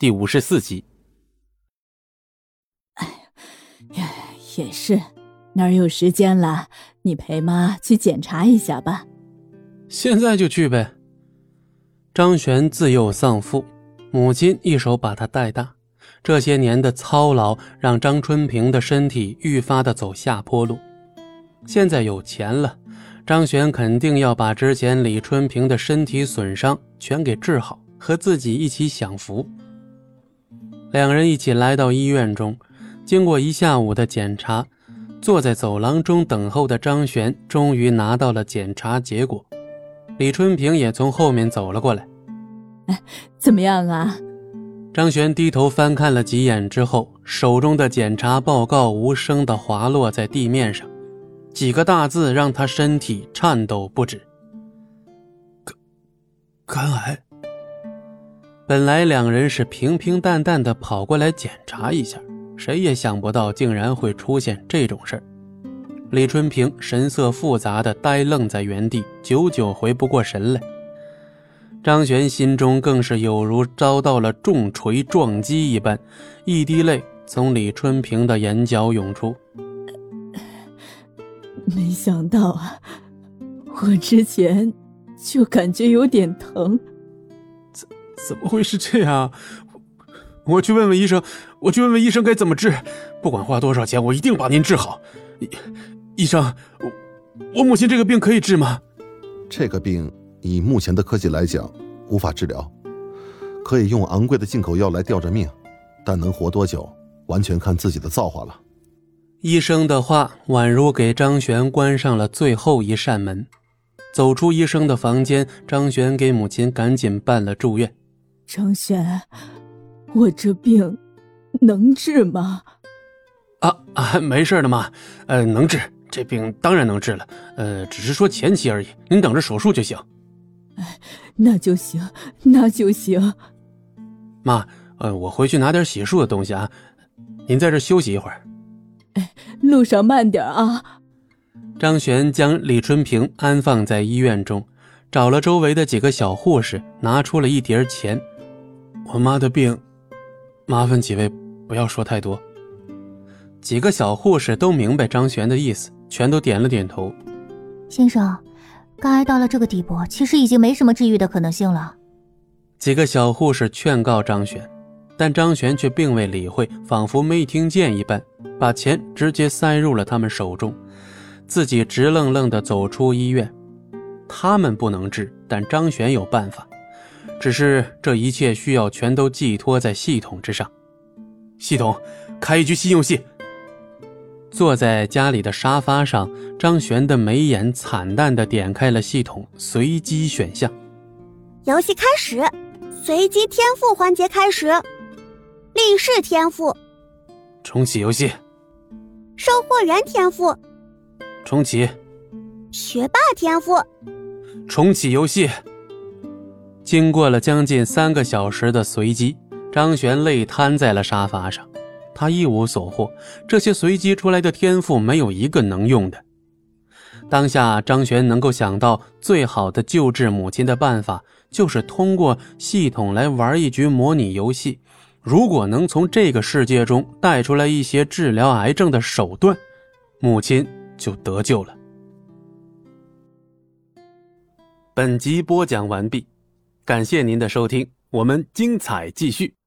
第五十四集。哎呀，也是，哪有时间了？你陪妈去检查一下吧。现在就去呗。张璇自幼丧父，母亲一手把他带大，这些年的操劳让张春平的身体愈发的走下坡路。现在有钱了。张璇肯定要把之前李春平的身体损伤全给治好，和自己一起享福。两人一起来到医院中，经过一下午的检查，坐在走廊中等候的张璇终于拿到了检查结果。李春平也从后面走了过来。哎，怎么样啊？张璇低头翻看了几眼之后，手中的检查报告无声地滑落在地面上。几个大字让他身体颤抖不止。肝肝癌。本来两人是平平淡淡的跑过来检查一下，谁也想不到竟然会出现这种事。李春平神色复杂的呆愣在原地，久久回不过神来。张璇心中更是有如遭到了重锤撞击一般，一滴泪从李春平的眼角涌出。没想到啊，我之前就感觉有点疼，怎怎么会是这样？我去问问医生，我去问问医生该怎么治，不管花多少钱，我一定把您治好。医医生，我我母亲这个病可以治吗？这个病以目前的科技来讲无法治疗，可以用昂贵的进口药来吊着命，但能活多久，完全看自己的造化了。医生的话宛如给张璇关上了最后一扇门。走出医生的房间，张璇给母亲赶紧办了住院。张璇，我这病能治吗？啊啊，没事的妈，呃，能治，这病当然能治了。呃，只是说前期而已，您等着手术就行。哎，那就行，那就行。妈，呃，我回去拿点洗漱的东西啊，您在这休息一会儿。哎，路上慢点啊！张璇将李春平安放在医院中，找了周围的几个小护士，拿出了一叠钱。我妈的病，麻烦几位不要说太多。几个小护士都明白张璇的意思，全都点了点头。先生，肝癌到了这个地步，其实已经没什么治愈的可能性了。几个小护士劝告张璇。但张璇却并未理会，仿佛没听见一般，把钱直接塞入了他们手中，自己直愣愣地走出医院。他们不能治，但张璇有办法。只是这一切需要全都寄托在系统之上。系统，开一局新游戏。坐在家里的沙发上，张璇的眉眼惨淡地点开了系统随机选项。游戏开始，随机天赋环节开始。力士天赋，重启游戏。售货员天赋，重启。学霸天赋，重启游戏。经过了将近三个小时的随机，张璇累瘫在了沙发上，他一无所获。这些随机出来的天赋没有一个能用的。当下，张璇能够想到最好的救治母亲的办法，就是通过系统来玩一局模拟游戏。如果能从这个世界中带出来一些治疗癌症的手段，母亲就得救了。本集播讲完毕，感谢您的收听，我们精彩继续。